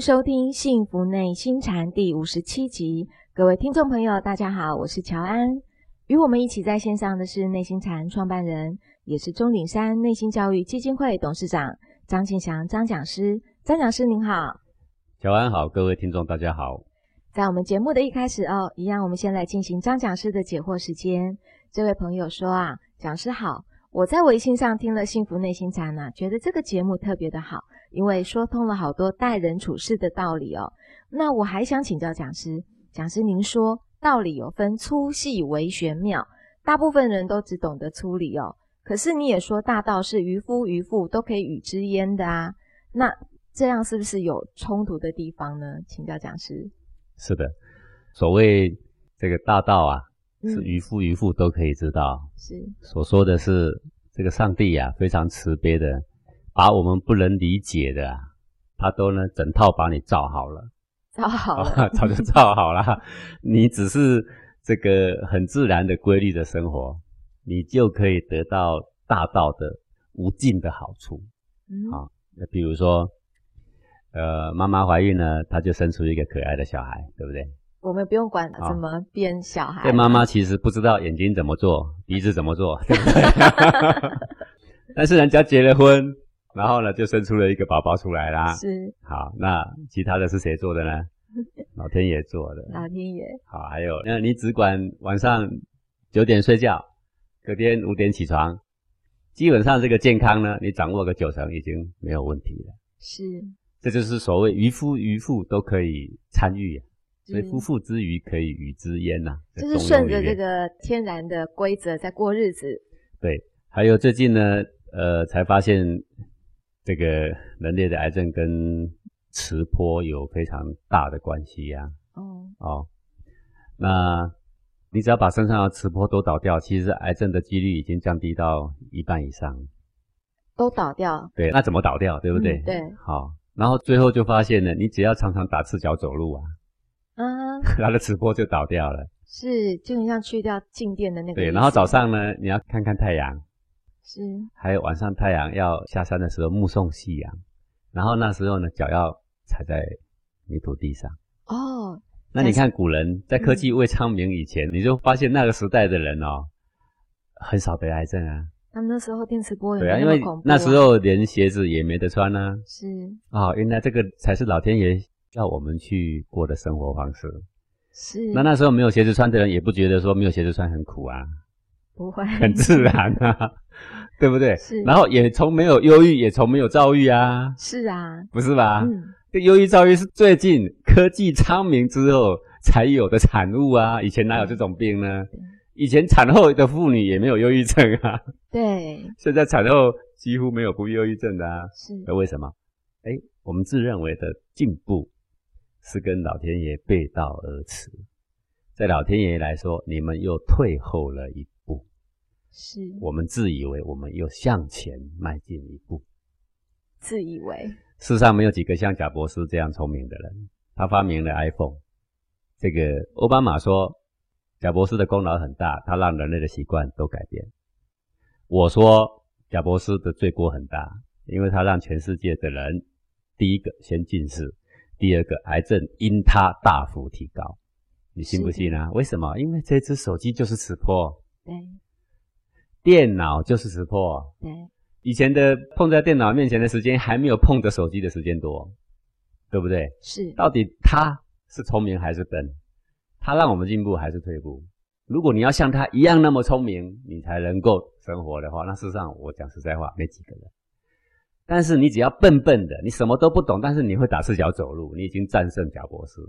收听《幸福内心禅》第五十七集，各位听众朋友，大家好，我是乔安。与我们一起在线上的是内心禅创办人，也是钟鼎山内心教育基金会董事长张庆祥张讲师。张讲师您好，乔安好，各位听众大家好。在我们节目的一开始哦，一样我们先来进行张讲师的解惑时间。这位朋友说啊，讲师好，我在微信上听了《幸福内心禅》呢，觉得这个节目特别的好。因为说通了好多待人处事的道理哦，那我还想请教讲师，讲师您说道理有分粗细为玄妙，大部分人都只懂得粗理哦，可是你也说大道是渔夫渔妇都可以与之焉的啊，那这样是不是有冲突的地方呢？请教讲师。是的，所谓这个大道啊，是渔夫渔妇都可以知道，是所说的是这个上帝呀，非常慈悲的。把我们不能理解的，他都呢整套把你造好了，造好了，早就造好了。你只是这个很自然的规律的生活，你就可以得到大道的无尽的好处。啊，那比如说，呃，妈妈怀孕了，她就生出一个可爱的小孩，对不对？我们不用管怎么变小孩。这妈妈其实不知道眼睛怎么做，鼻子怎么做，对不对？但是人家结了婚。然后呢，就生出了一个宝宝出来啦。是。好，那其他的是谁做的呢？老天爷做的。老天爷。好，还有，那你只管晚上九点睡觉，隔天五点起床，基本上这个健康呢，你掌握个九成已经没有问题了。是。这就是所谓渔夫渔妇都可以参与，所以夫妇之渔可以与之焉呐。就是顺着这个天然的规则在过日子。对。还有最近呢，呃，才发现。这个人类的癌症跟磁波有非常大的关系呀。哦哦，那你只要把身上的磁波都倒掉，其实癌症的几率已经降低到一半以上。都倒掉？对，那怎么倒掉？对不对？对。好，然后最后就发现了，你只要常常打赤脚走路啊，啊，它 的磁波就倒掉了。是，就很像去掉静电的那个。对，然后早上呢，你要看看太阳。是，还有晚上太阳要下山的时候目送夕阳，然后那时候呢脚要踩在泥土地上。哦，那你看古人在科技未昌明以前，你就发现那个时代的人哦，很少得癌症啊。他们那时候电磁波对啊，因为那时候连鞋子也没得穿呢。是啊，原来这个才是老天爷要我们去过的生活方式。是，那那时候没有鞋子穿的人也不觉得说没有鞋子穿很苦啊。不会，很自然啊，对不对？是。然后也从没有忧郁，也从没有躁郁啊。是啊，不是吧？嗯。这忧郁、躁郁是最近科技昌明之后才有的产物啊。以前哪有这种病呢？以前产后的妇女也没有忧郁症啊。对。现在产后几乎没有不忧郁症的啊。是。那为什么？哎，我们自认为的进步是跟老天爷背道而驰，在老天爷来说，你们又退后了一。是我们自以为我们又向前迈进一步，自以为世上没有几个像贾博士这样聪明的人。他发明了 iPhone，这个奥巴马说贾博士的功劳很大，他让人类的习惯都改变。我说贾博士的罪过很大，因为他让全世界的人第一个先近视，第二个癌症因他大幅提高。你信不信啊？为什么？因为这只手机就是磁波。对。电脑就是识破，对，以前的碰在电脑面前的时间还没有碰着手机的时间多，对不对？是，到底他是聪明还是笨？他让我们进步还是退步？如果你要像他一样那么聪明，你才能够生活的话，那事实上我讲实在话，没几个人。但是你只要笨笨的，你什么都不懂，但是你会打赤脚走路，你已经战胜贾博士，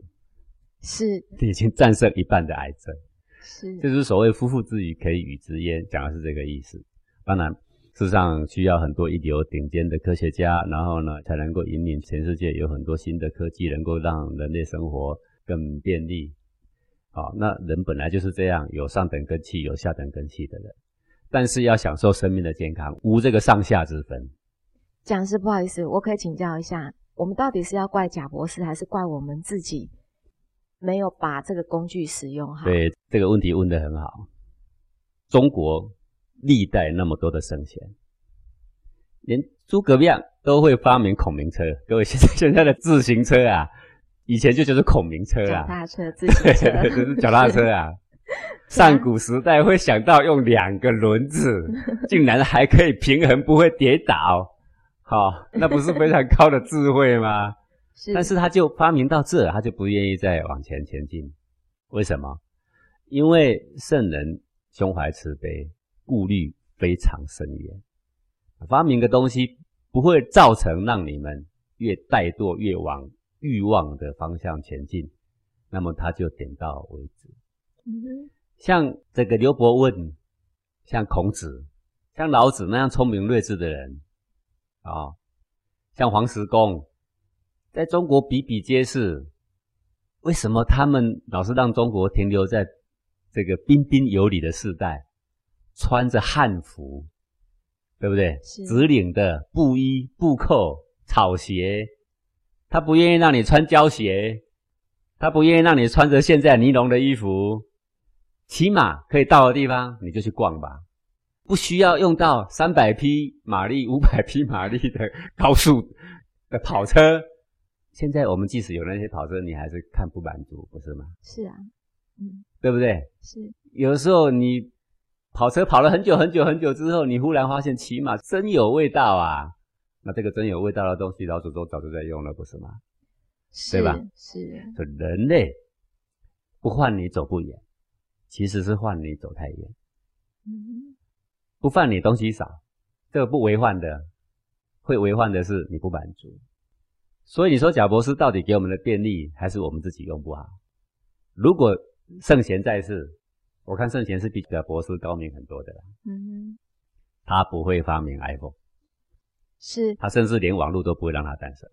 是，你已经战胜一半的癌症。是，就是所谓夫妇之谊可以与之焉，讲的是这个意思。当然，世上需要很多一流顶尖的科学家，然后呢，才能够引领全世界有很多新的科技，能够让人类生活更便利。好，那人本来就是这样，有上等根器，有下等根器的人。但是要享受生命的健康，无这个上下之分。讲师，不好意思，我可以请教一下，我们到底是要怪贾博士，还是怪我们自己？没有把这个工具使用好。对这个问题问得很好。中国历代那么多的圣贤，连诸葛亮都会发明孔明车。各位，现在现在的自行车啊，以前就就是孔明车啊，脚踏车、自行车，就是脚踏车啊。上古时代会想到用两个轮子，竟然还可以平衡，不会跌倒，好，那不是非常高的智慧吗？是但是他就发明到这，他就不愿意再往前前进。为什么？因为圣人胸怀慈悲，顾虑非常深远。发明的东西不会造成让你们越怠惰越往欲望的方向前进，那么他就点到为止。嗯，像这个刘伯温，像孔子，像老子那样聪明睿智的人，啊、像黄石公，在中国比比皆是。为什么他们老是让中国停留在这个彬彬有礼的时代，穿着汉服，对不对？是直领的布衣、布扣、草鞋，他不愿意让你穿胶鞋，他不愿意让你穿着现在尼龙的衣服，骑马可以到的地方你就去逛吧，不需要用到三百匹马力、五百匹马力的高速的跑车。现在我们即使有那些跑车，你还是看不满足，不是吗？是啊，嗯，对不对？是，有的时候你跑车跑了很久很久很久之后，你忽然发现骑马真有味道啊！那这个真有味道的东西，老祖宗早就在用了，不是吗？对吧？是，说人类不换你走不远，其实是换你走太远。嗯不犯你东西少，这个不为患的，会为患的是你不满足。所以你说贾博士到底给我们的便利，还是我们自己用不好？如果圣贤在世，我看圣贤是比贾博士高明很多的啦。嗯哼，他不会发明 iPhone，是他甚至连网络都不会让它诞生。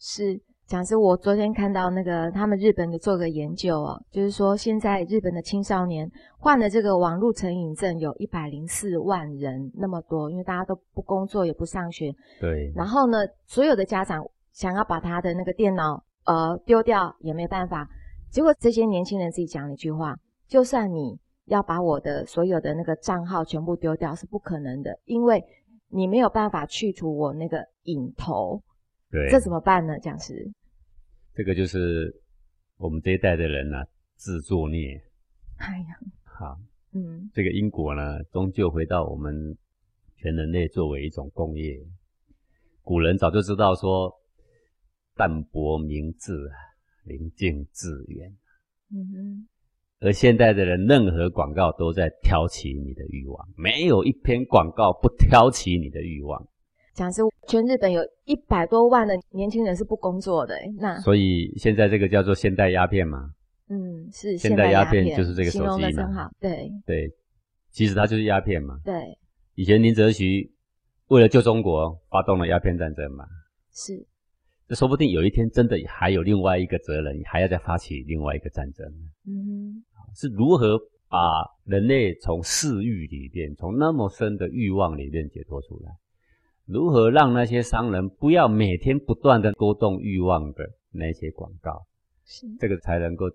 是，讲是我昨天看到那个他们日本的做个研究哦，就是说现在日本的青少年患了这个网络成瘾症有一百零四万人那么多，因为大家都不工作也不上学，对，然后呢，所有的家长想要把他的那个电脑呃丢掉也没办法，结果这些年轻人自己讲了一句话：就算你要把我的所有的那个账号全部丢掉是不可能的，因为你没有办法去除我那个影头，对，这怎么办呢？讲师，这个就是我们这一代的人呢、自作孽。哎呀，好，嗯，这个因果呢，终究回到我们全人类作为一种工业。古人早就知道说，淡泊明志啊，宁静致远。嗯哼，而现在的人，任何广告都在挑起你的欲望，没有一篇广告不挑起你的欲望。讲师，全日本有一百多万的年轻人是不工作的，那所以现在这个叫做现代鸦片嘛，嗯是现代鸦鸦片就是这个手形容的机嘛真好，对对，其实它就是鸦片嘛。对以前林则徐为了救中国，发动了鸦片战争嘛。是，这说不定有一天真的还有另外一个责任，还要再发起另外一个战争，嗯是如何把人类从嗜欲里面，从那么深的欲望里面解脱出来？如何让那些商人不要每天不断的勾动欲望的那些广告？是，这个才能够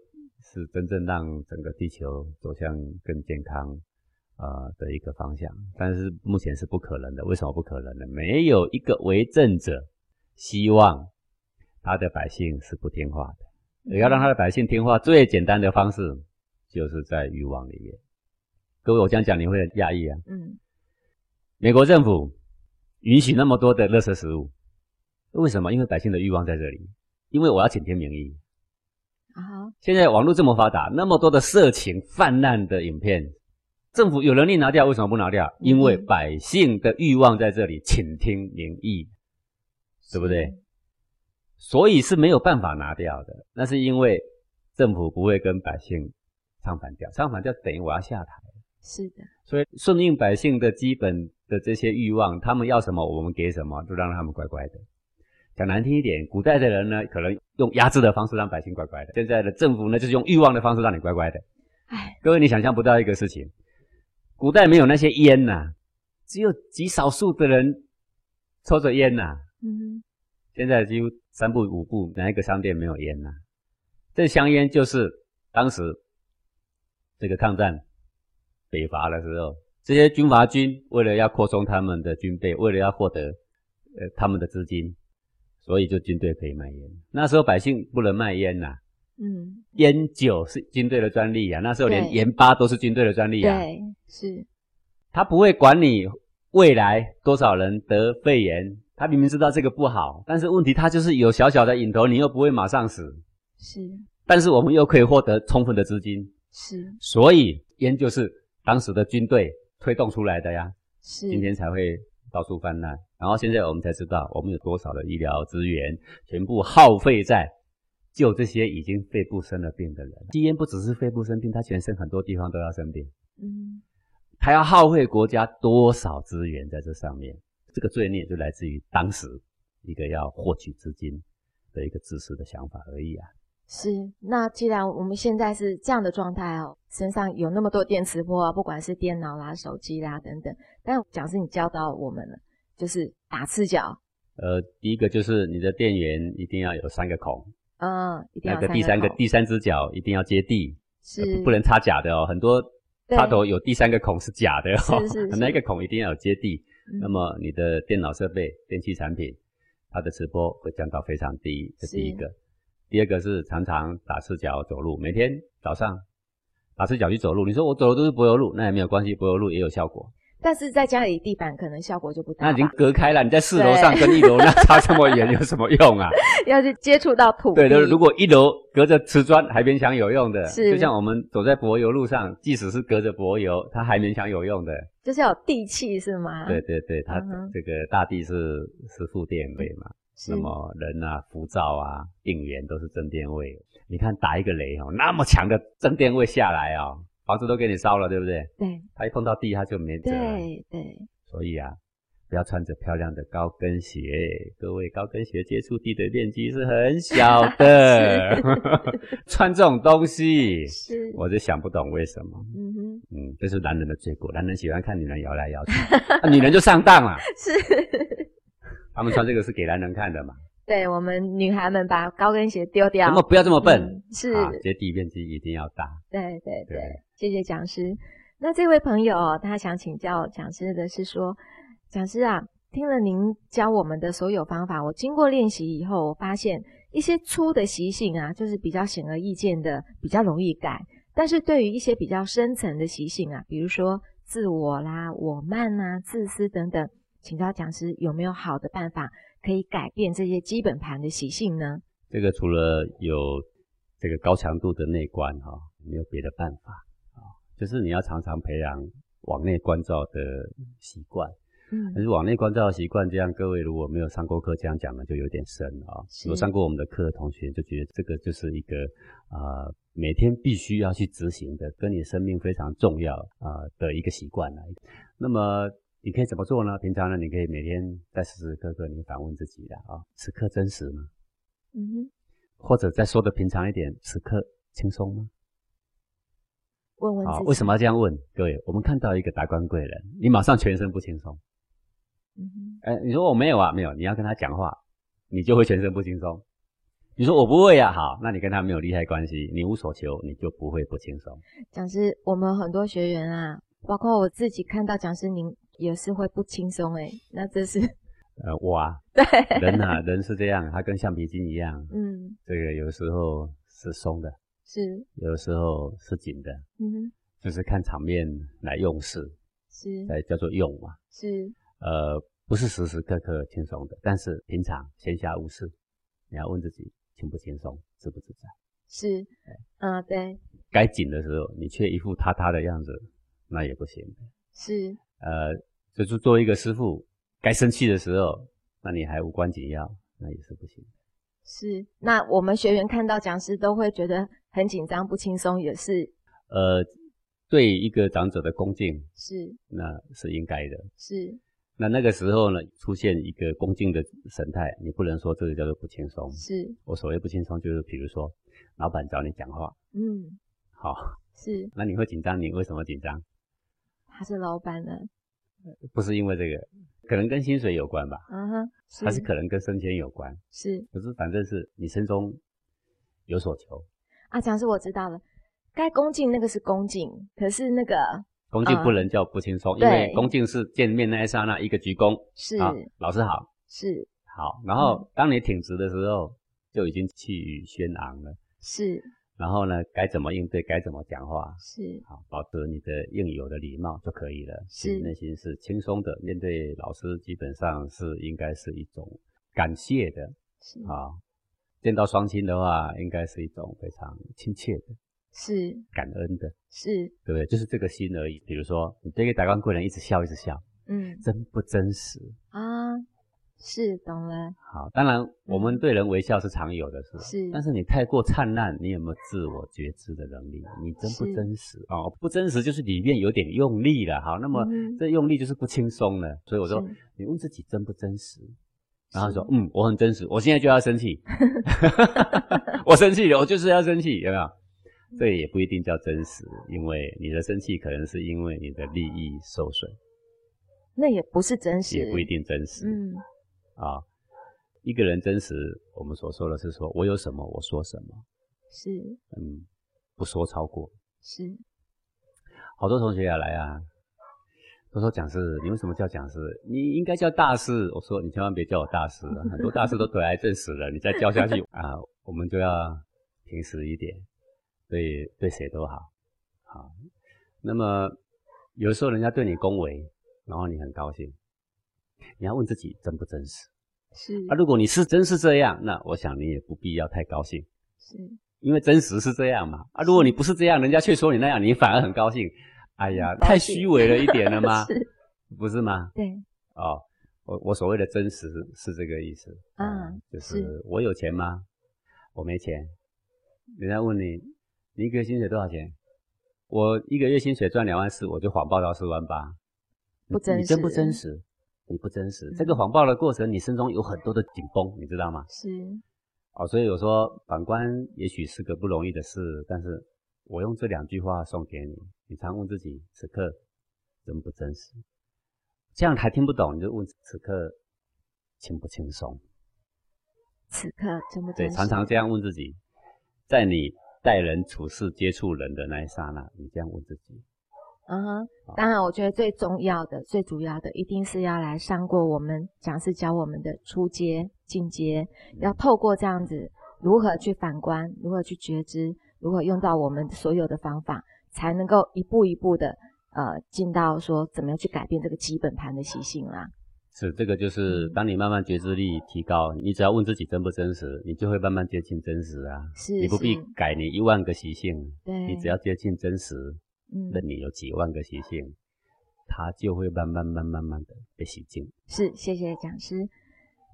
是真正让整个地球走向更健康呃的一个方向。但是目前是不可能的，为什么不可能呢？没有一个为政者希望他的百姓是不听话的。要让他的百姓听话，最简单的方式就是在欲望里面。各位，我这样讲你会很讶异啊！嗯美国政府允许那么多的垃圾食物，为什么？因为百姓的欲望在这里，因为我要请天明义。啊现在网络这么发达，那么多的色情泛滥的影片，政府有能力拿掉，为什么不拿掉？因为嗯百姓的欲望在这里，请听民意，对不对？所以是没有办法拿掉的。那是因为政府不会跟百姓唱反调，唱反调等于我要下台。是的，所以顺应百姓的基本的这些欲望，他们要什么我们给什么，就让他们乖乖的。讲难听一点，古代的人呢，可能用压制的方式让百姓乖乖的；现在的政府呢，就是用欲望的方式让你乖乖的。哎，各位，你想象不到一个事情，古代没有那些烟呐、只有极少数的人抽着烟呐、嗯现在几乎三步五步，哪一个商店没有烟呐、这香烟就是当时这个抗战北伐的时候，这些军阀军为了要扩充他们的军备，为了要获得呃他们的资金，所以就军队可以卖烟。那时候百姓不能卖烟呐，嗯，烟酒是军队的专利啊。那时候连盐巴都是军队的专利啊。对，是，他不会管你未来多少人得肺炎，他明明知道这个不好，但是问题他就是有小小的瘾头，你又不会马上死，是，但是我们又可以获得充分的资金，是，所以烟就是当时的军队推动出来的呀，是，今天才会到处泛滥。然后现在我们才知道，我们有多少的医疗资源全部耗费在救这些已经肺部生了病的人。吸烟不只是肺部生病，他全身很多地方都要生病。嗯，他要耗费国家多少资源在这上面？这个罪孽就来自于当时一个要获取资金的一个自私的想法而已啊。是。那既然我们现在是这样的状态哦，身上有那么多电磁波啊，不管是电脑啦、手机啦等等，但讲是你教导我们了，就是打赤脚，呃，第一个就是你的电源一定要有三个孔，嗯，一定要那个第三个第三只脚一定要接地，是呃不不能插假的哦。很多插头有第三个孔是假的哦，是 是是那个孔一定要有接地。嗯那么你的电脑设备、电器产品，它的磁波会降到非常低，这是第一个。第二个是常常打赤脚走路，每天早上打赤脚去走路。你说我走的都是柏油路，那也没有关系，柏油路也有效果。但是在家里地板可能效果就不大，那已经隔开了，你在四楼上跟一楼那差这么远有什么用啊？要去接触到土，对的，如果一楼隔着瓷砖还勉强有用的，是就像我们走在柏油路上，即使是隔着柏油，它还勉强有用的。就是要有地气是吗？对，对对，它这个大地是是负电位嘛，是那么人啊、浮躁啊、病源都是正电位。你看打一个雷哦，那么强的正电位下来哦，房子都给你烧了，对不对？对他一碰到地，他就没辙了。对对，所以啊，不要穿着漂亮的高跟鞋。各位，高跟鞋接触地的面积是很小的，穿这种东西，是，我就想不懂为什么。嗯哼，嗯，这是男人的罪过，男人喜欢看女人摇来摇去，那 女人就上当了。是。他们穿这个是给男人看的嘛？对我们女孩们把高跟鞋丢掉，那么不要这么笨？嗯是，啊，接地面积一定要大。对对对对，谢谢讲师。那这位朋友哦他想请教讲师的是说，讲师啊，听了您教我们的所有方法，我经过练习以后，我发现一些粗的习性啊，就是比较显而易见的，比较容易改。但是对于一些比较深层的习性啊，比如说自我啦、我慢啊、自私等等，请教讲师有没有好的办法可以改变这些基本盘的习性呢？这个除了有这个高强度的内观哈、没有别的办法，就是你要常常培养往内关照的习惯。嗯但是往内关照的习惯，这样各位如果没有上过课，这样讲的就有点深了啊。是有上过我们的课的同学就觉得这个就是一个啊、呃每天必须要去执行的，跟你生命非常重要啊、呃的一个习惯了。那么你可以怎么做呢？平常呢，你可以每天在时时刻刻你反问自己的啊，此刻真实吗？嗯哼，或者再说的平常一点，此刻轻松吗？啊，问问自己。为什么要这样问？各位，我们看到一个达官贵人，你马上全身不轻松。嗯哼，哎，你说我没有啊，没有，你要跟他讲话，你就会全身不轻松。你说我不会啊，好，那你跟他没有利害关系，你无所求，你就不会不轻松。讲师，我们很多学员啊，包括我自己看到讲师您也是会不轻松诶，那这是 呃，我啊，对，人啊，人是这样，他跟橡皮筋一样，嗯，这个有时候是松的，是，有时候是紧的，嗯哼，就是看场面来用事，是才叫做用嘛。是，呃，不是时时刻刻轻松的，但是平常闲暇无事，你要问自己轻不轻松，自不自在。是，嗯，对，该紧的时候，你却一副塌塌的样子，那也不行。是，呃，就是作为一个师傅，该生气的时候，那你还无关紧要，那也是不行。是。那我们学员看到讲师都会觉得很紧张、不轻松，也是，呃，对一个长者的恭敬，是，那是应该的。是，那那个时候呢，出现一个恭敬的神态，你不能说这个叫做不轻松。是，我所谓不轻松，就是比如说，老板找你讲话，嗯，好，是，那你会紧张，你为什么紧张？他是老板呢，不是因为这个，可能跟薪水有关吧，嗯哼，是，还是可能跟升迁有关。是。可是反正是你心中有所求，啊，讲是我知道了，该恭敬那个是恭敬，可是那个恭敬嗯不能叫不轻松，因对为恭敬是见面那一刹那一个鞠躬，是啊，老师好，是好。然后嗯当你挺直的时候，就已经气宇轩昂了。是然后呢，该怎么应对，该怎么讲话，是好，保持你的应有的礼貌就可以了。是内心是轻松的，面对老师基本上是应该是一种感谢的是啊。见到双亲的话，应该是一种非常亲切的、是感恩的，是对不对？就是这个心而已。比如说，你对一个达官贵人一直笑，一直笑，嗯真不真实？啊是懂了好，当然我们对人微笑是常有的是吧是但是你太过灿烂，你有没有自我觉知的能力？你真不真实哦？不真实就是里面有点用力了。好，那么这用力就是不轻松了。所以我说你问自己真不真实？然后是说，嗯，我很真实，我现在就要生气，我生气了，我就是要生气，有没有？这也不一定叫真实，因为你的生气可能是因为你的利益受损，那也不是真实，也不一定真实。嗯啊，一个人真实，我们所说的是说我有什么我说什么，是嗯，不说超过。是好多同学要来啊，都说讲师，你为什么叫讲师？你应该叫大师。我说你千万别叫我大师了，很多大师都得癌症死了，你再叫下去啊，我们就要平时一点，对对谁都好。好，那么有时候人家对你恭维，然后你很高兴，你要问自己真不真实。是啊，如果你是真是这样，那我想你也不必要太高兴，是因为真实是这样嘛。啊，如果你不是这样，人家却说你那样，你反而很高兴。哎呀，太虚伪了一点了吗？是不是吗？对哦，我我所谓的真实是这个意思。啊嗯就是我有钱吗？我没钱。人家问你，你一个月薪水多少钱？我一个月薪水赚两万四，我就谎报到四万八。不真实你真不真实？你不真实。嗯这个谎报的过程，你心中有很多的紧绷，你知道吗？是哦，所以我说反观也许是个不容易的事，但是我用这两句话送给你，你常问自己：此刻真不真实？这样还听不懂，你就问此刻轻不轻松？此刻真不对，真实？常常这样问自己，在你待人处事、接触人的那一刹那，你这样问自己。嗯哼，当然，我觉得最重要的、最主要的，一定是要来上过我们讲师教我们的初阶、进阶，要透过这样子，如何去反观，如何去觉知，如何用到我们所有的方法，才能够一步一步的呃进到说怎么样去改变这个基本盘的习性啦。是，这个就是嗯当你慢慢觉知力提高，你只要问自己真不真实，你就会慢慢接近真实啊。是，你不必改你一万个习性，对，你只要接近真实，嗯那你有几万个习性，它就会慢慢、慢、慢慢的被洗净。是，谢谢讲师。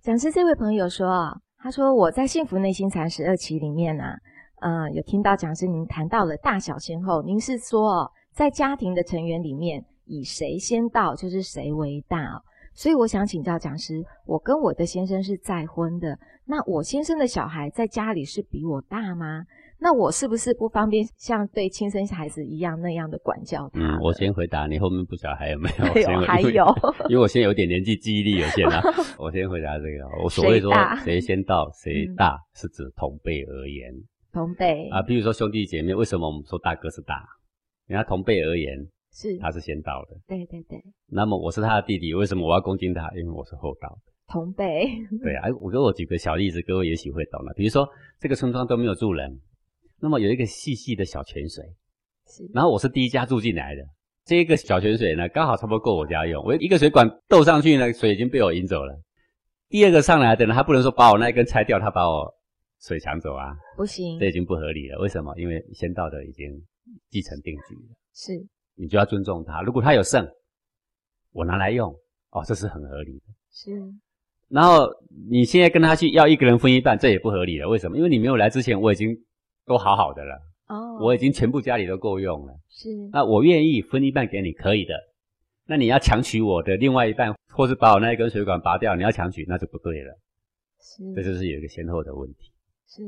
讲师这位朋友说啊，他说我在幸福内心禅十二期里面呢、啊，呃，有听到讲师您谈到了大小先后，您是说哦，在家庭的成员里面，以谁先到就是谁为大哦。所以我想请教讲师，我跟我的先生是再婚的，那我先生的小孩在家里是比我大吗？那我是不是不方便像对亲生孩子一样那样的管教他？嗯，我先回答，你后面不晓得还有没有？有还有因为我现在有点年纪，记忆力有限啊。我先回答这个，我所谓说谁先到 谁嗯大，是指同辈而言同辈啊。比如说兄弟姐妹，为什么我们说大哥是大？人家同辈而言，是，他是先到的。对对对，那么我是他的弟弟，为什么我要恭敬他？因为我是后到的。同辈 对啊，哎，我给我举个小例子，各位也许会懂了。比如说这个村庄都没有住人，那么有一个细细的小泉水，是然后我是第一家住进来的。这个小泉水呢，刚好差不多够我家用。我一个水管斗上去呢，水已经被我引走了。第二个上来的呢，他不能说把我那一根拆掉，他把我水抢走啊，不行这，已经不合理了。为什么？因为先到的已经继承定局了，是你就要尊重他。如果他有剩，我拿来用，哦，这是很合理的。是然后你现在跟他去要一个人分一半，这也不合理了。为什么？因为你没有来之前，我已经都好好的了，哦，我已经全部家里都够用了。是那我愿意分一半给你，可以的。那你要强取我的另外一半，或是把我那一根水管拔掉，你要强取，那就不对了。是这就是有一个先后的问题。是。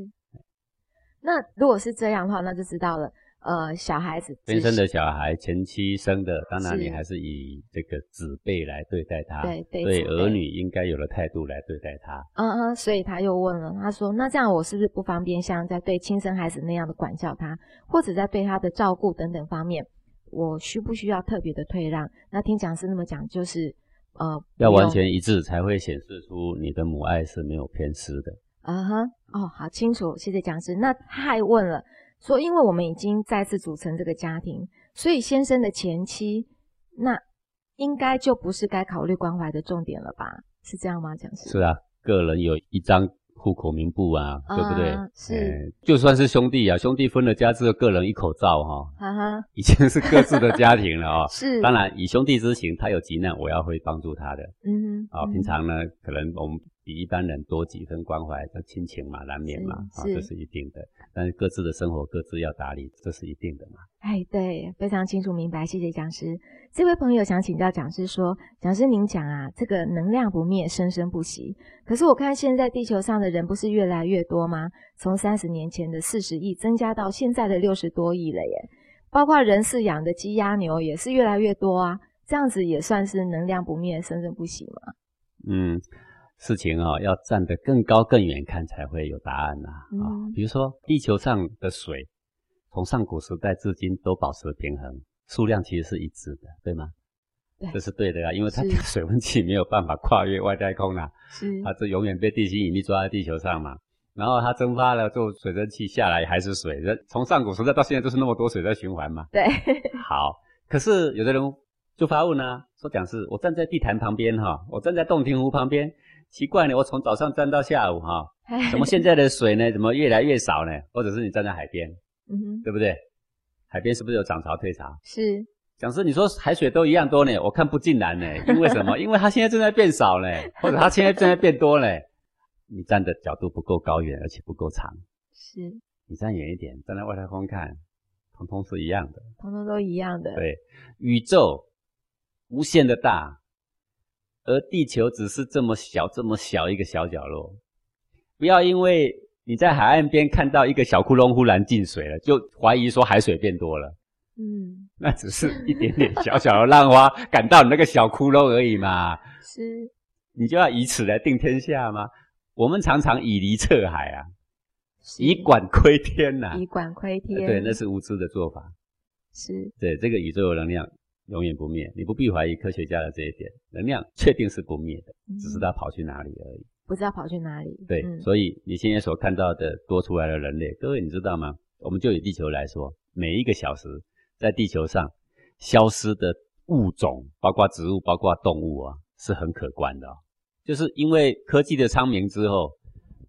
那如果是这样的话，那就知道了。呃，小孩子天生的小孩，前妻生的，当然你还是以这个子辈来对待他，对对儿女应该有的态度来对待他。嗯嗯，所以他又问了，他说：“那这样我是不是不方便像在对亲生孩子那样的管教他，或者在对他的照顾等等方面，我需不需要特别的退让？那听讲师那么讲，就是呃，要完全一致才会显示出你的母爱是没有偏私的。啊哈，哦，好清楚，谢谢讲师。那他还问了，说因为我们已经再次组成这个家庭，所以先生的前妻，那应该就不是该考虑关怀的重点了吧？是这样吗，讲师？是啊，个人有一张户口名簿啊，对不对？啊是哎就算是兄弟啊，兄弟分了家之后，个人一口罩哈、哈哈，已经是各自的家庭了啊、是，当然，以兄弟之情，他有急难，我要会帮助他的嗯哼，啊、嗯平常呢，可能我们比一般人多几分关怀，这亲情嘛，难免嘛，啊、这是一定的。但是各自的生活各自要打理，这是一定的嘛。哎，对，非常清楚明白，谢谢讲师。这位朋友想请教讲师说，讲师您讲啊，这个能量不灭，生生不息。可是我看现在地球上的人不是越来越多吗？从三十年前的四十亿增加到现在的六十多亿了耶，包括人饲养的鸡鸭牛也是越来越多啊。这样子也算是能量不灭，生生不息吗？嗯，事情啊、要站得更高更远看才会有答案呐、啊。嗯比如说地球上的水，从上古时代至今都保持平衡，数量其实是一致的，对吗？对这是对的啊，因为它是 水温计没有办法跨越外太空啦、是它这永远被地心引力抓在地球上嘛。然后它蒸发了，做水蒸气下来还是水，这从上古时代到现在都是那么多水在循环嘛。对，好，可是有的人就发问啊，说讲是，我站在地坛旁边哈，我站在洞庭湖旁边，奇怪呢，我从早上站到下午哈，怎么现在的水呢，怎么越来越少呢？或者是你站在海边，嗯哼，对不对？海边是不是有涨潮退潮？是讲师，你说海水都一样多呢，我看不尽然呢，因为什么？因为它现在正在变少呢，或者它现在正在变多呢。你站的角度不够高远，而且不够长。是，你站远一点，站在外太空看，通通是一样的。通通都一样的。对，宇宙无限的大，而地球只是这么小、这么小一个小角落。不要因为你在海岸边看到一个小窟窿忽然进水了，就怀疑说海水变多了。嗯，那只是一点点小小的浪花赶到你那个小窟窿而已嘛，是你就要以此来定天下吗？我们常常以离测海啊，以管窥天呐、以管窥天。对，那是无知的做法。是对，这个宇宙的能量永远不灭，你不必怀疑科学家的这一点，能量确定是不灭的，只是嗯它跑去哪里而已。不知道跑去哪里。对，嗯所以你现在所看到的多出来的人类，各位你知道吗？我们就以地球来说，每一个小时在地球上消失的物种，包括植物、包括动物啊，是很可观的、哦。就是因为科技的昌明之后，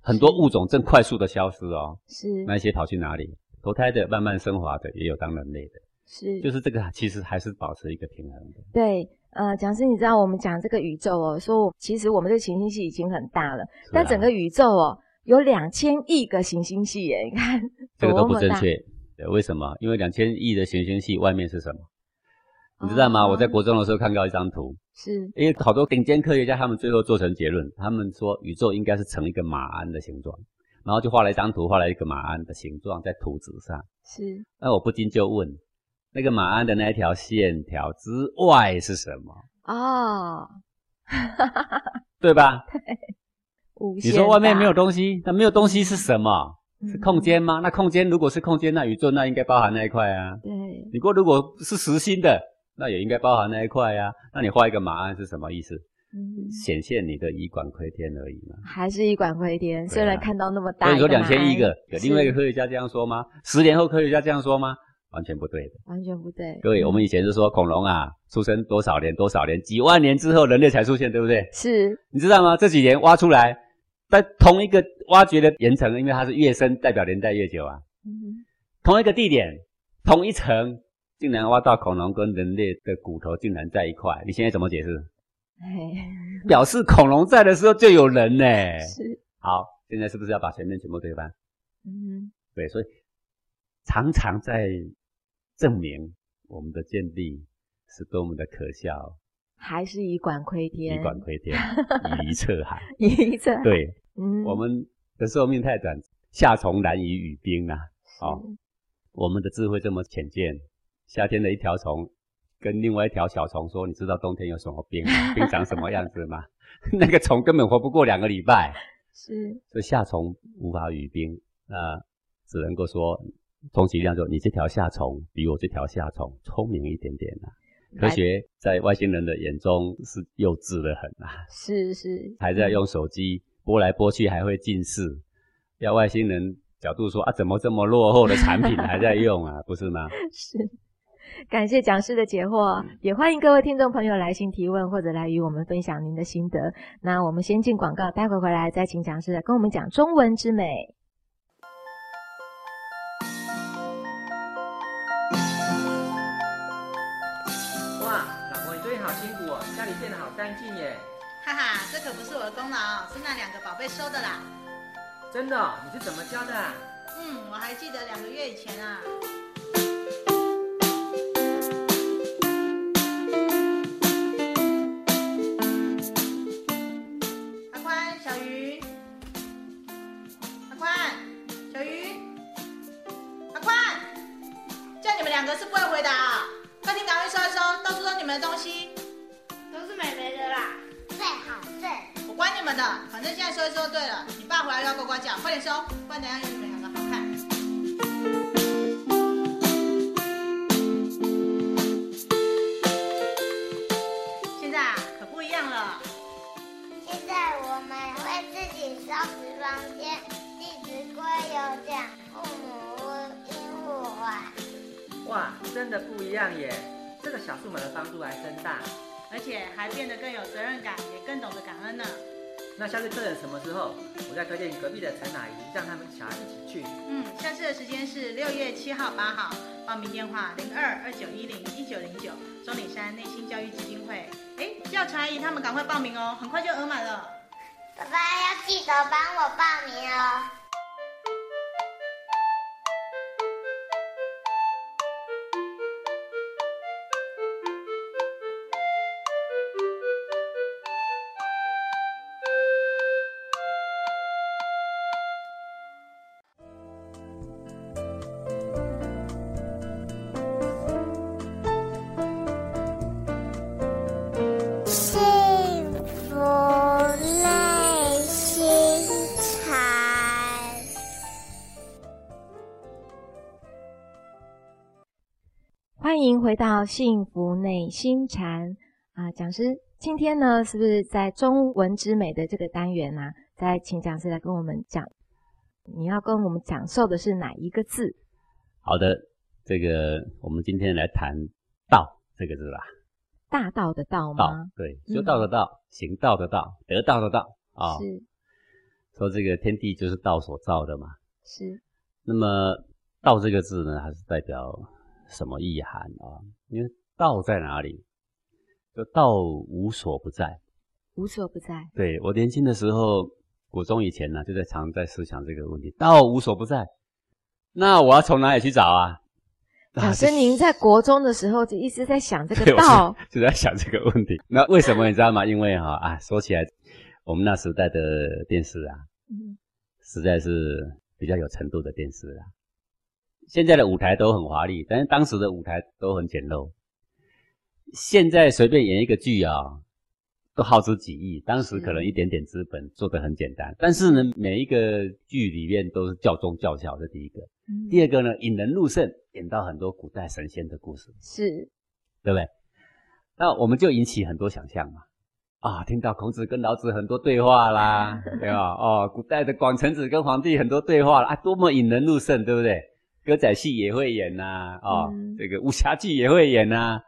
很多物种正快速的消失哦。是那些跑去哪里？投胎的、慢慢升华的，也有当人类的。是，就是这个，其实还是保持一个平衡的。对。呃，讲师，你知道我们讲这个宇宙哦，说其实我们这个行星系已经很大了，啊但整个宇宙哦有两千亿个行星系耶，你看 这个都不正确。对，为什么？因为两千亿的行星系外面是什么？你知道吗？哦我在国中的时候看到一张图，是因为好多顶尖科学家他们最后做成结论，他们说宇宙应该是成一个马鞍的形状，然后就画了一张图，画了一个马鞍的形状在图纸上。是那我不禁就问，那个马鞍的那一条线条之外是什么？哦，对吧？你无限说外面没有大东西，那没有东西是什么？是空间吗？那空间如果是空间，那宇宙那应该包含那一块啊。对，你过如果是实心的，那也应该包含那一块啊、那你画一个马鞍是什么意思？嗯，显现你的以管窥天而已嘛。还是以管窥天。虽然看到那么大所以说两千亿个，有另外一个科学家这样说吗？十年后科学家这样说吗？完全不对的。完全不对。各位，嗯我们以前是说恐龙啊，出生多少年多少年，几万年之后人类才出现，对不对？是你知道吗？这几年挖出来，在同一个挖掘的岩层，因为它是越深，代表年代越久啊。嗯同一个地点，同一层，竟然挖到恐龙跟人类的骨头竟然在一块，你现在怎么解释？哎，表示恐龙在的时候就有人呢。是好，现在是不是要把前面全部推翻？嗯对，所以常常在证明我们的见地是多么的可笑，还是以管窥天，以管窥天，以一测海。以这对，嗯，我们的寿命太短，夏虫难以语冰啊。哦我们的智慧这么浅见，夏天的一条虫跟另外一条小虫说：“你知道冬天有什么冰吗？冰长什么样子吗？” 那个虫根本活不过两个礼拜，是所以夏虫无法语冰，那只能够说充其量说你这条夏虫比我这条夏虫聪明一点点啊。科学在外星人的眼中是幼稚的很啊，是是，还在用手机拨来拨去，还会近视。要外星人角度说啊，怎么这么落后的产品还在用啊？不是吗？是，感谢讲师的解惑，也欢迎各位听众朋友来信提问或者来与我们分享您的心得。那我们先进广告，待会回来再请讲师来跟我们讲中文之美。哈哈，这可不是我的功劳，是那两个宝贝收的啦。真的？你是怎么教的？嗯，我还记得两个月以前啊。阿宽、小鱼，阿宽、小鱼，阿宽，叫你们两个是不会回答啊！客厅赶快收一收，到处都你们的东西。管你们的，反正现在说一说对了。你爸回来要呱呱叫，快点收，不然等下有你们两个好看。现在啊，可不一样了。现在我们会自己收拾房间，弟子规有讲，父母应互还。哇，真的不一样耶！这个小树们的帮助还真大。而且还变得更有责任感，也更懂得感恩呢。那下次客人什么时候？我再推荐隔壁的陈阿姨，让他们小孩一起去。嗯，下次的时间是六月七号、八号，报名电话零二二九一零一九零九，钟岭山内心教育基金会。哎，叫陈阿姨他们赶快报名哦，很快就额满了。爸爸要记得帮我报名哦。回到幸福内心禅啊，讲师，今天呢是不是在中文之美的这个单元呢？再请讲师来跟我们讲，你要跟我们讲授的是哪一个字？好的，这个我们今天来谈“道”这个字吧。大道的道吗？对，修道的道，行道的道，得道的道啊。是。说这个天地就是道所造的嘛。是。那么“道”这个字呢，还是代表？什么意涵啊？因为道在哪里？就道无所不在，无所不在。对我年轻的时候，国中以前呢，就在常在思想这个问题：道无所不在，那我要从哪里去找啊？老师，您在国中的时候就一直在想这个道，就在想这个问题。那为什么你知道吗？因为哈啊，说起来，我们那时代的电视啊，嗯，实在是比较有程度的电视啊。现在的舞台都很华丽，但是当时的舞台都很简陋。现在随便演一个剧啊，都耗资几亿，当时可能一点点资本做得很简单。但是呢，每一个剧里面都是教中教小，这第一个。第二个呢，引人入胜，演到很多古代神仙的故事，是，对不对？那我们就引起很多想象嘛。啊，听到孔子跟老子很多对话啦，对吧？哦，古代的广成子跟皇帝很多对话啦啊，多么引人入胜，对不对？歌仔戏也会演呐，哦，这个武侠剧也会演呐，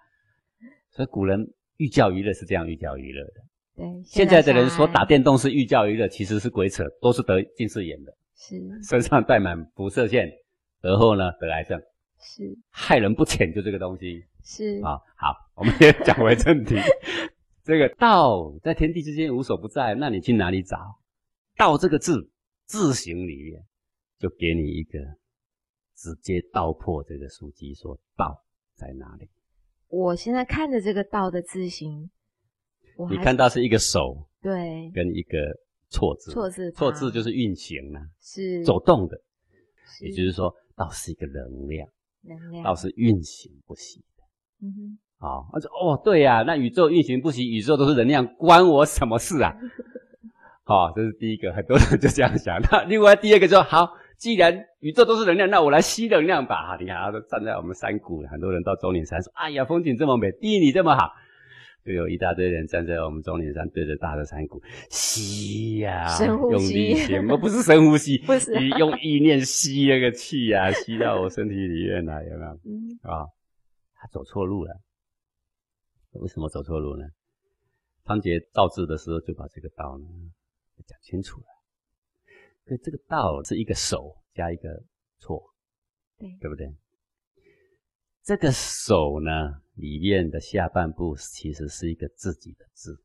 所以古人寓教于乐是这样寓教于乐的。对，现在的人说打电动是寓教于乐，其实是鬼扯，都是得近视眼的，是身上带满辐射线，而后呢得癌症，是害人不浅，就这个东西。是啊，好，我们先讲回正题。这个道在天地之间无所不在，那你去哪里找？道这个字字形里面就给你一个。直接道破这个书籍，说道在哪里？我现在看着这个道的字形，你看到是一个手，对，跟一个错字，错字，错字就是运行啊，是走动的，也就是说道是一个能量，能量，道是运行不息的。嗯哼，好，他说哦，对呀，那宇宙运行不息，宇宙都是能量，关我什么事啊？好，这是第一个，很多人就这样想。那另外第二个说好。既然宇宙都是能量，那我来吸能量吧。你看，他都站在我们山谷，很多人到终点山说：“哎呀，风景这么美，地理这么好。”就有一大堆人站在我们终点山，对着大的山谷吸呀，深呼吸用力吸，我不是深呼吸，不是你用意念吸那个气呀、吸到我身体里面来，有没有？嗯，啊，他走错路了。为什么走错路呢？仓颉造字的时候就把这个道呢讲清楚了。所以这个道是一个手加一个错，对对不对？这个手呢里面的下半部其实是一个自己的字，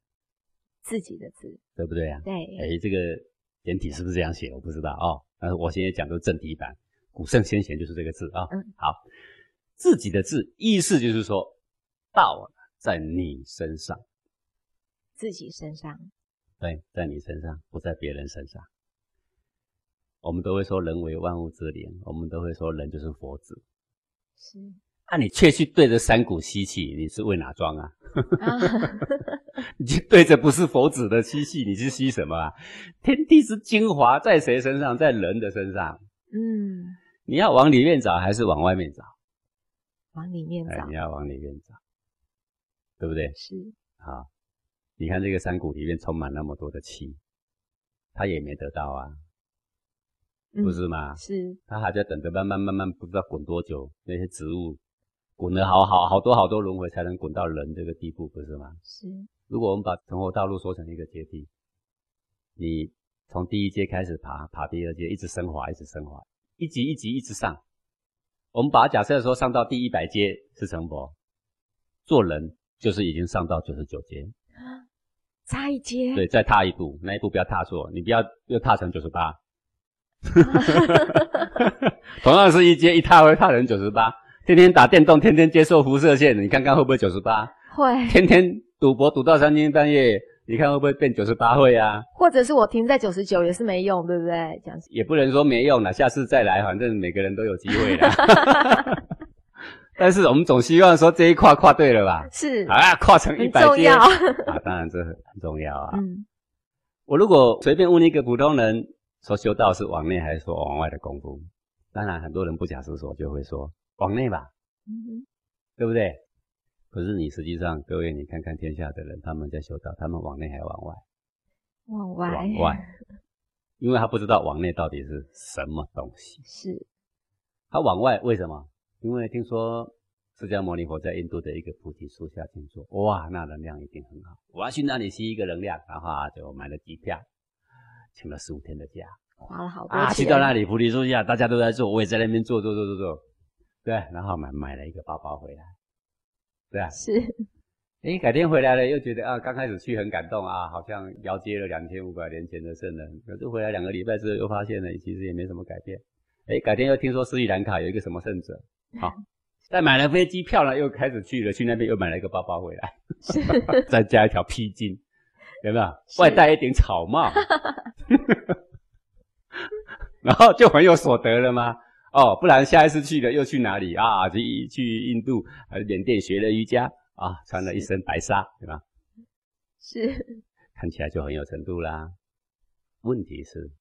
自己的字，对不对啊？对，哎，这个简体是不是这样写？我不知道哦。但是我现在讲的是正体版，古圣先贤就是这个字啊、嗯好，自己的字意思就是说，道在你身上，自己身上，对，在你身上，不在别人身上。我们都会说人为万物之灵，我们都会说人就是佛子。是那、你却去对着山谷吸气，你是为哪桩啊？啊，你去对着不是佛子的吸气，你是吸什么啊？天地之精华在谁身上？在人的身上。嗯，你要往里面找还是往外面找？往里面找，哎你要往里面找，对不对？是好，你看这个山谷里面充满那么多的气，他也没得到啊，不嗯是吗？是，他还在等着慢慢慢慢，不知道滚多久，那些植物滚了好好好多好多轮回才能滚到人这个地步，不是吗？是，如果我们把成活道路说成一个阶梯，你从第一阶开始爬，爬第二阶，一直升华，一直升华，一级一级一直上。我们把它假设说上到第一百阶是成佛，做人就是已经上到九十九阶，差一阶，对，再踏一步，那一步不要踏错，你不要又踏成九十八。同样是一阶，一踏会踏成九十八。天天打电动，天天接受辐射线，你看看会不会九十八？会，天天赌博赌到三更半夜，你看会不会变九十八会啊？或者是我停在九十九也是没用，对不对？这样子，也不能说没用了，下次再来，反正每个人都有机会的。但是我们总希望说这一跨跨对了吧？是啊，跨成一百阶啊，当然这很很重要啊。嗯，我如果随便问一个普通人说修道是往内还是说往外的功夫，当然很多人不假思索就会说往内吧，嗯对不对？可是你实际上，各位你看看天下的人，他们在修道，他们往内还往外？往外，往外，因为他不知道往内到底是什么东西。是，他往外为什么？因为听说释迦牟尼佛在印度的一个菩提树下静坐，哇，那能量一定很好。我要去那里吸一个能量，然后啊就买了机票，请了十五天的假。花了好多啊，钱，去到那里菩提树下，大家都在做，我也在那边做做做做做，对，然后买买了一个包包回来，对啊，是，诶，改天回来了，又觉得啊，刚开始去很感动啊，好像遥接了两千五百年前的圣人。可是回来两个礼拜之后，又发现了其实也没什么改变。诶，改天又听说斯里兰卡有一个什么圣者，好、再买了飞机票呢，又开始去了，去那边又买了一个包包回来，再加一条披巾，有没有？外戴一顶草帽，然后就很有所得了吗？哦，不然下一次去了又去哪里啊？去去印度还是缅甸学了瑜伽啊，穿了一身白纱，对吧？是，看起来就很有程度啦。问题是，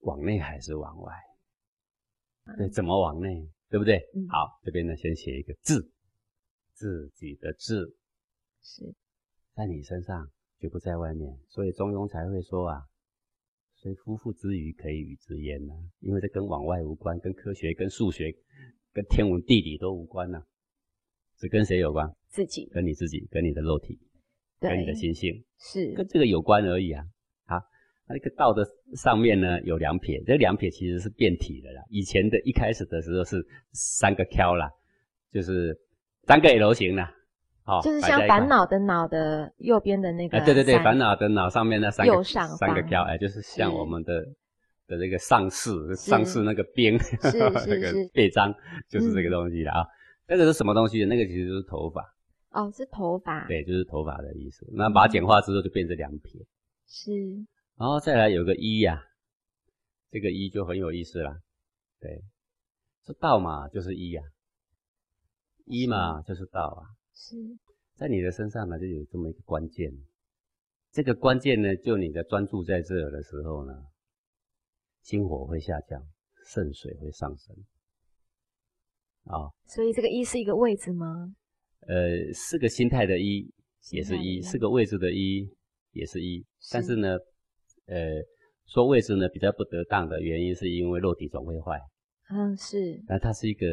往内还是往外？对，怎么往内？对不对？嗯好，这边呢先写一个字，自己的字是，在你身上，绝不在外面。所以中庸才会说啊，虽夫妇之谊，可以与之焉呢、因为这跟往外无关，跟科学、跟数学、跟天文地理都无关呢、只跟谁有关？自己，跟你自己，跟你的肉体，对，跟你的心性。是，跟这个有关而已啊。好，那个道的上面呢有两撇，这两撇其实是变体的啦。以前的一开始的时候是三个 Q 啦，就是三个 L 型啦。哦，就是像烦。恼的脑的右边的那个哎，对对对，烦恼的脑上面那三个右上三个方 Q，哎，就是像我们的的这个上士，上士那个边，是那个是背章，就是这个嗯东西了啊。那个是什么东西？那个其实就是头发，哦，是头发，，对，就是头发的意思。那把它简化之后就变成两撇。是，然后再来有个一呀、这个一就很有意思啦。对，这道嘛就是一呀、一嘛就是道啊，是，在你的身上呢就有这么一个关键，这个关键呢就你的专注在这儿的时候呢，心火会下降，肾水会上升。啊、所以这个一是一个位置吗？呃，是个心态的一也是一，心态的一。是个位置的一也是一，但是呢，呃，说位置呢比较不得当的原因，是因为肉体总会坏，嗯，是。那它是一个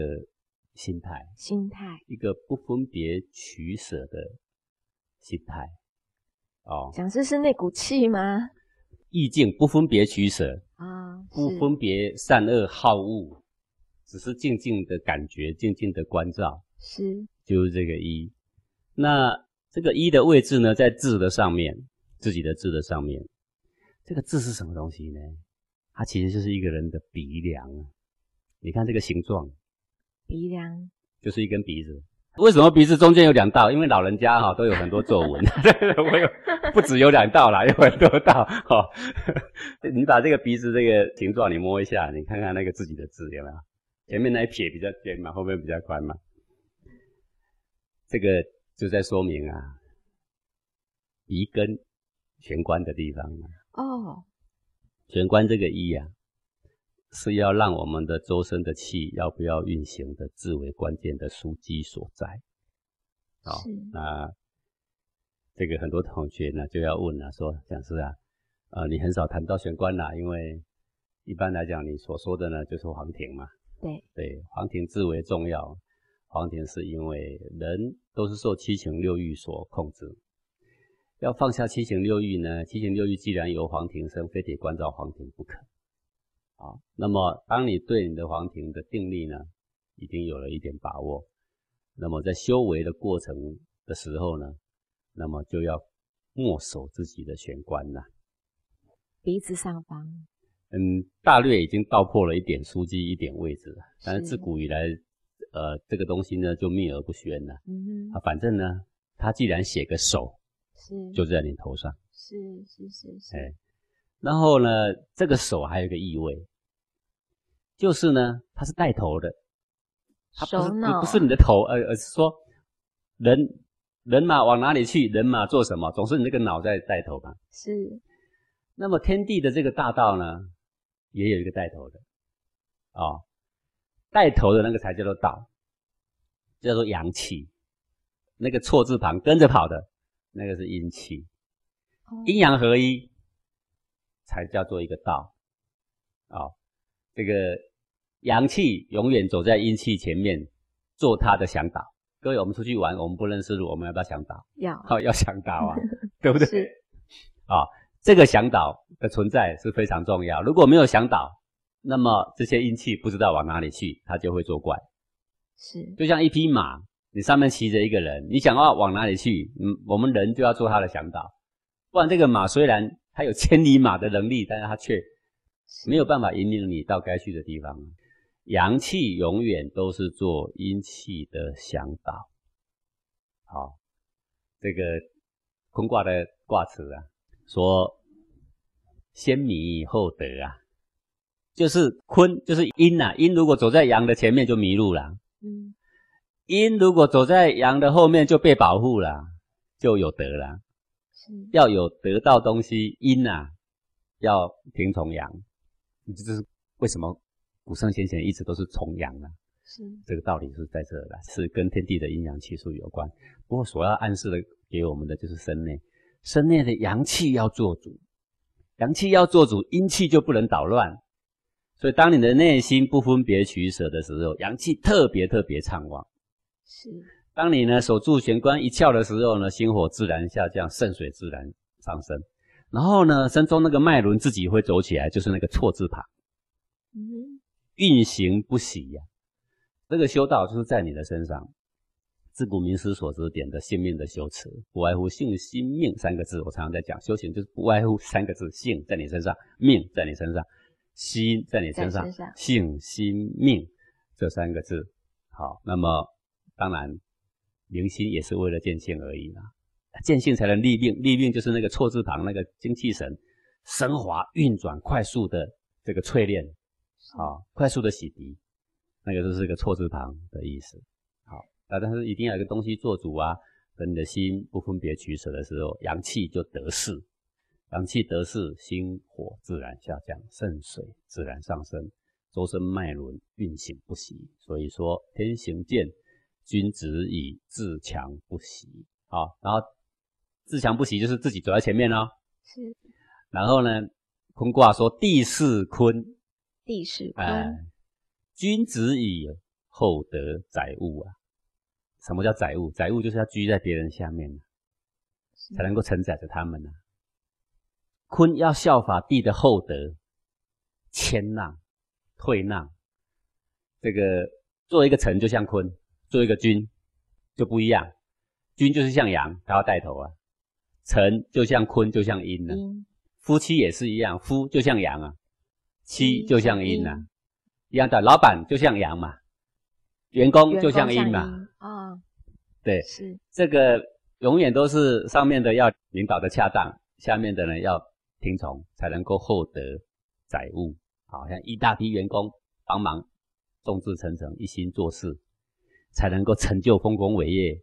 心态，心态。一个不分别取舍的心态。哦，讲师是那股气吗？意境不分别取舍，啊，不分别善恶好恶，只是静静的感觉，静静的关照，是就是这个一。那这个一的位置呢，在字的上面，自己的字的上面。这个字是什么东西呢？它其实就是一个人的鼻梁啊。你看这个形状，鼻梁，就是一根鼻子。为什么鼻子中间有两道？因为老人家哈、都有很多皱纹，我有不止有两道啦，有很多道哈、你把这个鼻子这个形状你摸一下，你看看那个自己的字有没有？前面那一撇比较尖嘛，后面比较宽嘛。这个就在说明啊，鼻根玄关的地方啊，哦，玄关这个一啊，是要让我们的周身的气要不要运行的至为关键的枢机所在。好是，那这个很多同学呢就要问了，说讲师啊，呃，你很少谈到玄关啦，因为一般来讲你所说的呢就是黄庭嘛，对，对，黄庭至为重要。黄庭是因为人都是受七情六欲所控制，要放下七情六欲呢，七情六欲既然由黄庭生，非得关照黄庭不可。好，那么当你对你的黄庭的定力呢，已经有了一点把握，那么在修为的过程的时候呢，那么就要默守自己的玄关呐。鼻子上方，嗯，大略已经道破了一点枢机，一点位置了。但是是自古以来，呃，这个东西呢就秘而不宣了。嗯哼，啊，反正呢，他既然写个手，是就在你头上，是是是是，哎，然后呢，这个手还有一个意味，就是呢，它是带头的，它不是不不是你的头，而而是说人人马往哪里去，人马做什么，总是你这个脑在带头吧。是。那么天地的这个大道呢，也有一个带头的，哦、带头的那个才叫做道，叫做阳气。那个错字旁跟着跑的，那个是阴气，哦。阴阳合一才叫做一个道。啊、这个阳气永远走在阴气前面，做他的向导。各位，我们出去玩，我们不认识路，我们要不要向导？要好、要向导啊，对不对？是啊，这个向导的存在是非常重要。如果没有向导，那么这些阴气不知道往哪里去，它就会作怪。是就像一匹马，你上面骑着一个人，你想要往哪里去，嗯，我们人就要做他的向导，不然这个马虽然它有千里马的能力，但是它却没有办法引领你到该去的地方。阳气永远都是做阴气的向导。好，这个坤卦的卦辞啊，说先迷后得啊，就是坤就是阴呐、阴如果走在阳的前面就迷路了，嗯阴如果走在阳的后面就被保护了，就有得了。是要有得到东西，阴呐、要听从阳，你这就是为什么古圣先贤一直都是从阳啊。是这个道理是在这的，是跟天地的阴阳气数有关。不过所要暗示的给我们的就是身内，身内的阳气要做主，阳气要做主，阴气就不能捣乱。所以当你的内心不分别取舍的时候，阳气特别特别畅旺。是当你呢守住玄关一窍的时候呢，心火自然下降，肾水自然上升。然后呢，身中那个脉轮自己会走起来，就是那个错字旁，嗯运行不息呀、这个修道就是在你的身上。自古名师所指点的性命的修持，不外乎性、心、命三个字。我常常在讲，修行就是不外乎三个字：性在你身上，命在你身上，心在你，身上性、心、命这三个字。好，那么当然，明心也是为了见性而已啦。见性才能立命，立命就是那个错字旁那个精气神升华运转快速的这个淬炼，啊，快速的洗涤，那个就是个错字旁的意思。好，啊，但是一定要有个东西做主啊。等你的心不分别取舍的时候，阳气就得势，阳气得势，心火自然下降，肾水自然上升，周身脉轮运行不息。所以说，天行健，君子以自强不息。好，然后自强不息就是自己走在前面哦。是然后呢，坤卦说地势坤，地势哎、坤，君子以厚德载物啊。什么叫载物？载物就是要居在别人下面，才能够承载着他们呢、坤要效法地的厚德，谦让、退让。这个做一个臣就像坤，做一个君就不一样。君就是像阳，他要带头啊；臣就像坤，就像阴呢、阴夫妻也是一样，夫就像阳啊，妻妻就像像阴呐、阴一样的。老板就像阳嘛，员工就像阴嘛。啊，对，是这个永远都是上面的要领导的恰当，下面的人要听从，才能够厚德载物。好像一大批员工帮忙，众志成城，一心做事，才能够成就丰功伟业，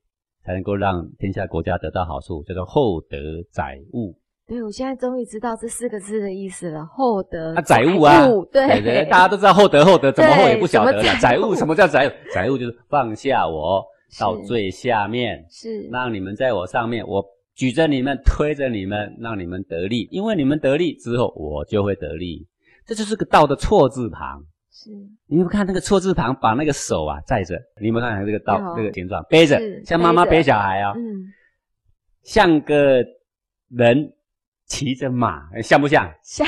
才能够让天下国家得到好处，叫做厚德载物。对，我现在终于知道这四个字的意思了。厚德啊，载物啊，对对，大家都知道厚德厚德，怎么厚也不晓得了。载物物什么叫载物？载物就是放下我到最下面，是让你们在我上面，我举着你们，推着你们，让你们得利。因为你们得利之后，我就会得利。这就是个道的错字旁。是你们看那个错字旁，把那个手啊载着，你们看看这个道有这个形状，背着，像妈妈背小孩啊、嗯，像个人骑着马，像不像？像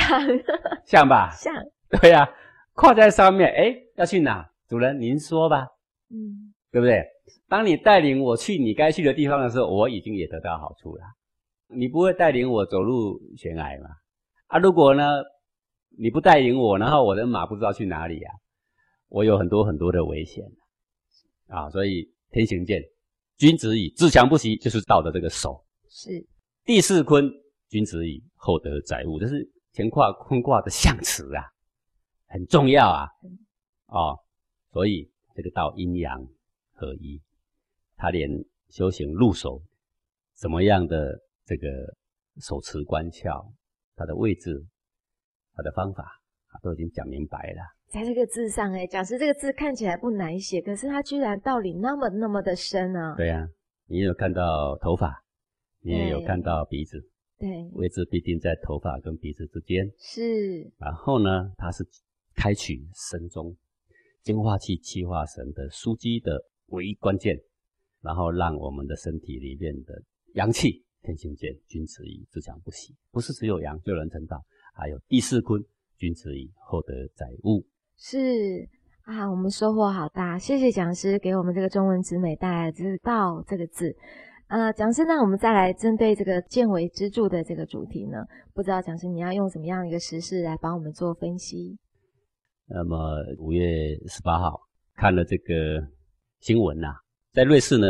像吧？像对呀、跨在上面，哎，要去哪？主人您说吧，嗯对不对？当你带领我去你该去的地方的时候，我已经也得到好处了。你不会带领我走入悬崖嘛？啊，如果呢，你不带领我，然后我的马不知道去哪里呀、我有很多很多的危险啊。所以天行健，君子以自强不息，就是道的这个手。是第四坤，君子以厚德载物，这是乾卦坤卦的象辞啊，很重要啊。哦，所以这个道阴阳合一，他连修行入手怎么样的这个手持关窍，它的位置、它的方法啊，都已经讲明白了。在这个字上，哎，讲师这个字看起来不难写，可是它居然道理那么那么的深呢、对呀、啊，你有看到头发，你也有看到鼻子，对，位置必定在头发跟鼻子之间。是然后呢，它是开启神中精化气、气化神的枢机的唯一关键，然后让我们的身体里面的阳气天行健，君子以自强不息。不是只有阳就能成道，还有第四坤，君子以厚德载物。是啊，我们收获好大，谢谢讲师给我们这个中文之美带来的这个“道”这个字。呃，讲师，那我们再来针对这个见微知著的这个主题呢，不知道讲师你要用什么样的一个时事来帮我们做分析？那么五月十八号看了这个新闻呐、在瑞士呢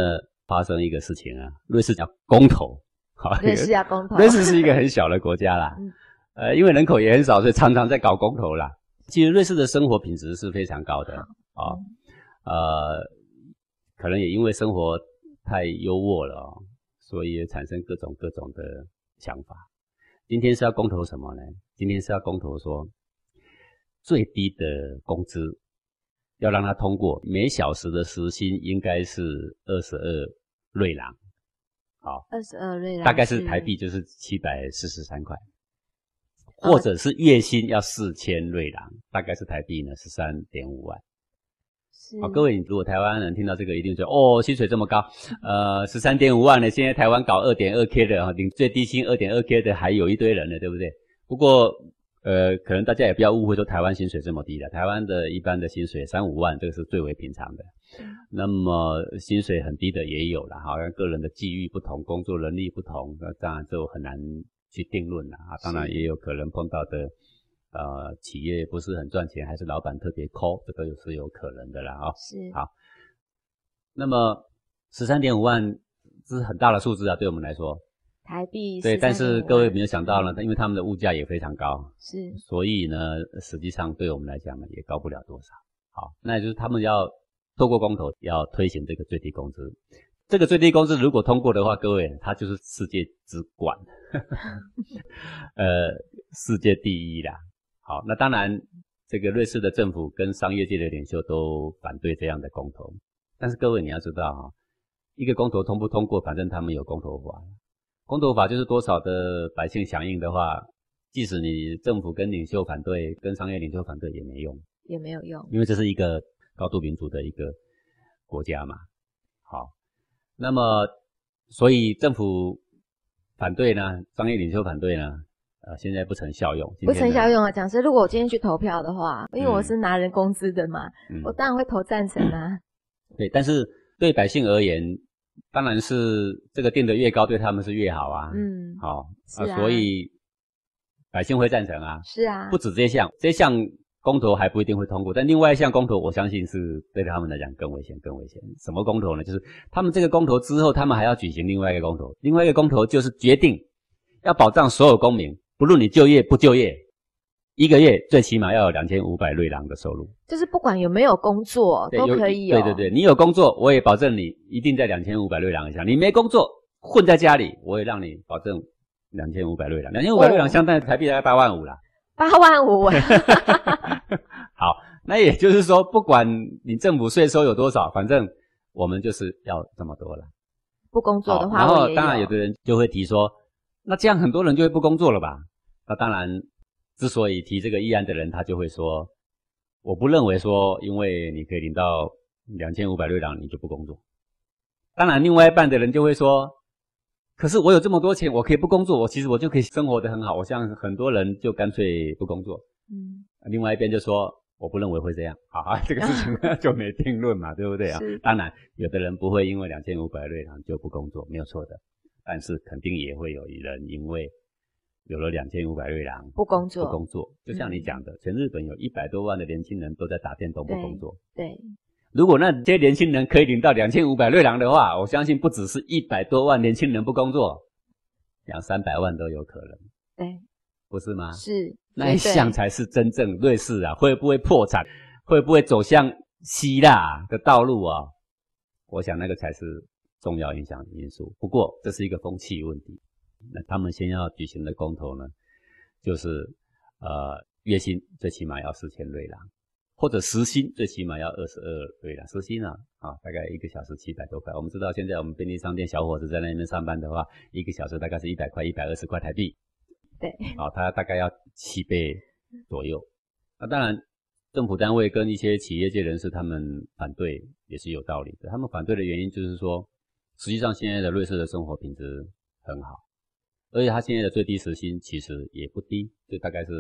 发生一个事情啊，瑞士叫公投，好，瑞士叫公投，瑞士是一个很小的国家啦嗯，呃，因为人口也很少，所以常常在搞公投啦。其实瑞士的生活品质是非常高的啊、呃，可能也因为生活太优渥了、哦，所以也产生各种各种的想法。今天是要公投什么呢？今天是要公投说最低的工资要让它通过，每小时的时薪应该是二十二瑞郎。二十二瑞郎，大概是台币就是七百四十三块，或者是月薪要四千瑞郎，大概是台币呢十三点五万。是好、各位，如果台湾人听到这个，一定觉得哦，薪水这么高，呃，十三点五万呢，现在台湾搞二点二 k 的啊，领最低薪二点二 k 的还有一堆人呢，对不对？不过呃，可能大家也不要误会说台湾薪水这么低的，台湾的一般的薪水三五万，这个是最为平常的。那么薪水很低的也有了，好像个人的际遇不同，工作能力不同，那当然就很难去定论了啊。当然也有可能碰到的，呃，企业不是很赚钱，还是老板特别抠，这个是有可能的啦啊、是好那么十三点五万这是很大的数字啊，对我们来说，台币对。但是各位万没有想到呢，因为他们的物价也非常高，是所以呢，实际上对我们来讲呢，也高不了多少。好，那也就是他们要透过公投要推行这个最低工资。这个最低工资如果通过的话，各位，它就是世界之冠，呃，世界第一啦。好，那当然，这个瑞士的政府跟商业界的领袖都反对这样的公投。但是各位你要知道哈，一个公投通不通过，反正他们有公投法。公投法就是多少的百姓响应的话，即使你政府跟领袖反对，跟商业领袖反对也没用，也没有用，因为这是一个高度民主的一个国家嘛。好，那么所以政府反对呢，商业领袖反对呢，呃，现在不成效用。不成效用啊！讲师，如果我今天去投票的话，因为我是拿人工资的嘛，嗯我当然会投赞成啊。对，但是对百姓而言，当然是这个定得越高，对他们是越好啊。嗯，好所以百姓会赞成啊。是啊不，止这项，这项公投还不一定会通过，但另外一项公投，我相信是对他们来讲更危险、更危险。什么公投呢？就是他们这个公投之后，他们还要举行另外一个公投，另外一个公投就是决定要保障所有公民，不论你就业不就业，一个月最起码要有两千五百瑞郎的收入。就是不管有没有工作都可以有。对对对，你有工作，我也保证你一定在两千五百瑞郎以上。你没工作，混在家里，我也让你保证两千五百瑞郎。两千五百瑞郎哦相当于台币大概八万五啦。八万五，好，那也就是说，不管你政府税收有多少，反正我们就是要这么多了。不工作的好，话，然后当然有的人就会提说，那这样很多人就会不工作了吧？那当然，之所以提这个议案的人，他就会说，我不认为说，因为你可以领到两千五百瑞郎，你就不工作。当然，另外一半的人就会说，可是我有这么多钱，我可以不工作，我其实我就可以生活的很好。我像很多人就干脆不工作。嗯，另外一边就说，我不认为会这样。好啊，这个事情就没定论嘛，对不对啊是？当然，有的人不会因为两千五百瑞郎就不工作，没有错的。但是肯定也会有人因为有了两千五百瑞郎不工作不工作，就像你讲的，全日本有一百多万的年轻人都在打电动不工作。对，如果那些年轻人可以领到两千五百瑞郎的话，我相信不只是一百多万年轻人不工作，两三百万都有可能，对，不是吗？是那一项才是真正瑞士啊，会不会破产，会不会走向希腊的道路啊？我想那个才是重要影响因素。不过这是一个风气问题。那他们先要举行的公投呢，就是呃月薪最起码要四千瑞郎，或者时薪最起码要二十二对了。时薪啊啊大概一个小时七百多块。我们知道现在我们便利商店小伙子在那边上班的话，一个小时大概是一百块、一百二十块台币。对，啊，它大概要七倍左右。那当然，政府单位跟一些企业界人士他们反对也是有道理的。他们反对的原因就是说，实际上现在的瑞士的生活品质很好，而且他现在的最低时薪其实也不低，就大概是